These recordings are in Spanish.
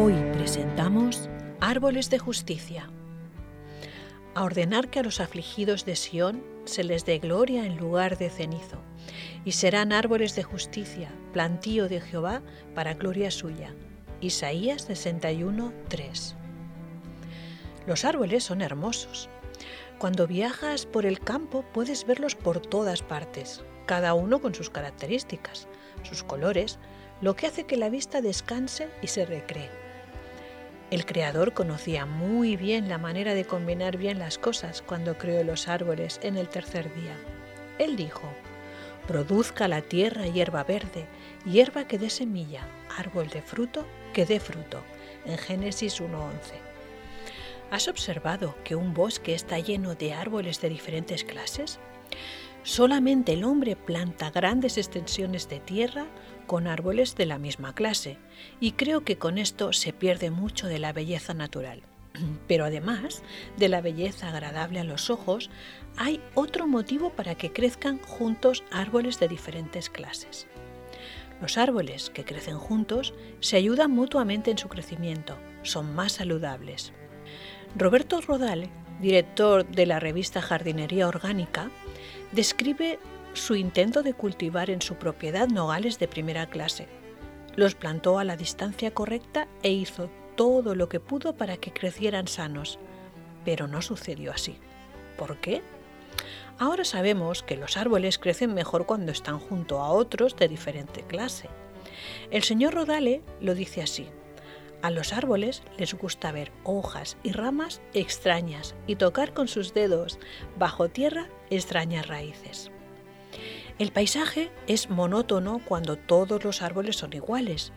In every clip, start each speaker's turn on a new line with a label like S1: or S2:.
S1: Hoy presentamos Árboles de Justicia. A ordenar que a los afligidos de Sión se les dé gloria en lugar de cenizo, y serán árboles de justicia, plantío de Jehová para gloria suya. Isaías 61, 3. Los árboles son hermosos. Cuando viajas por el campo puedes verlos por todas partes, cada uno con sus características, sus colores, lo que hace que la vista descanse y se recree. El Creador conocía muy bien la manera de combinar bien las cosas cuando creó los árboles en el tercer día. Él dijo, produzca la tierra hierba verde, hierba que dé semilla, árbol de fruto que dé fruto, en Génesis 1.11. ¿Has observado que un bosque está lleno de árboles de diferentes clases? Solamente el hombre planta grandes extensiones de tierra con árboles de la misma clase, y creo que con esto se pierde mucho de la belleza natural. Pero además de la belleza agradable a los ojos, hay otro motivo para que crezcan juntos árboles de diferentes clases. Los árboles que crecen juntos se ayudan mutuamente en su crecimiento, son más saludables. Roberto Rodale, director de la revista Jardinería Orgánica, describe su intento de cultivar en su propiedad nogales de primera clase. Los plantó a la distancia correcta e hizo todo lo que pudo para que crecieran sanos. Pero no sucedió así. ¿Por qué? Ahora sabemos que los árboles crecen mejor cuando están junto a otros de diferente clase. El señor Rodale lo dice así. A los árboles les gusta ver hojas y ramas extrañas y tocar con sus dedos bajo tierra extrañas raíces. El paisaje es monótono cuando todos los árboles son iguales,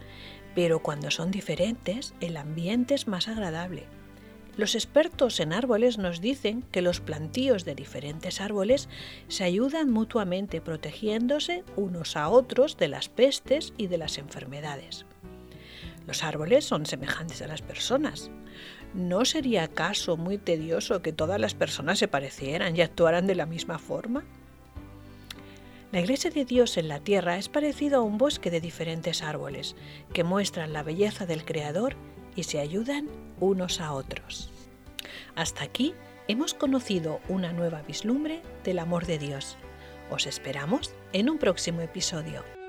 S1: pero cuando son diferentes el ambiente es más agradable. Los expertos en árboles nos dicen que los plantíos de diferentes árboles se ayudan mutuamente protegiéndose unos a otros de las pestes y de las enfermedades. Los árboles son semejantes a las personas. ¿No sería acaso muy tedioso que todas las personas se parecieran y actuaran de la misma forma? La iglesia de Dios en la tierra es parecido a un bosque de diferentes árboles que muestran la belleza del Creador y se ayudan unos a otros. Hasta aquí hemos conocido una nueva vislumbre del amor de Dios. Os esperamos en un próximo episodio.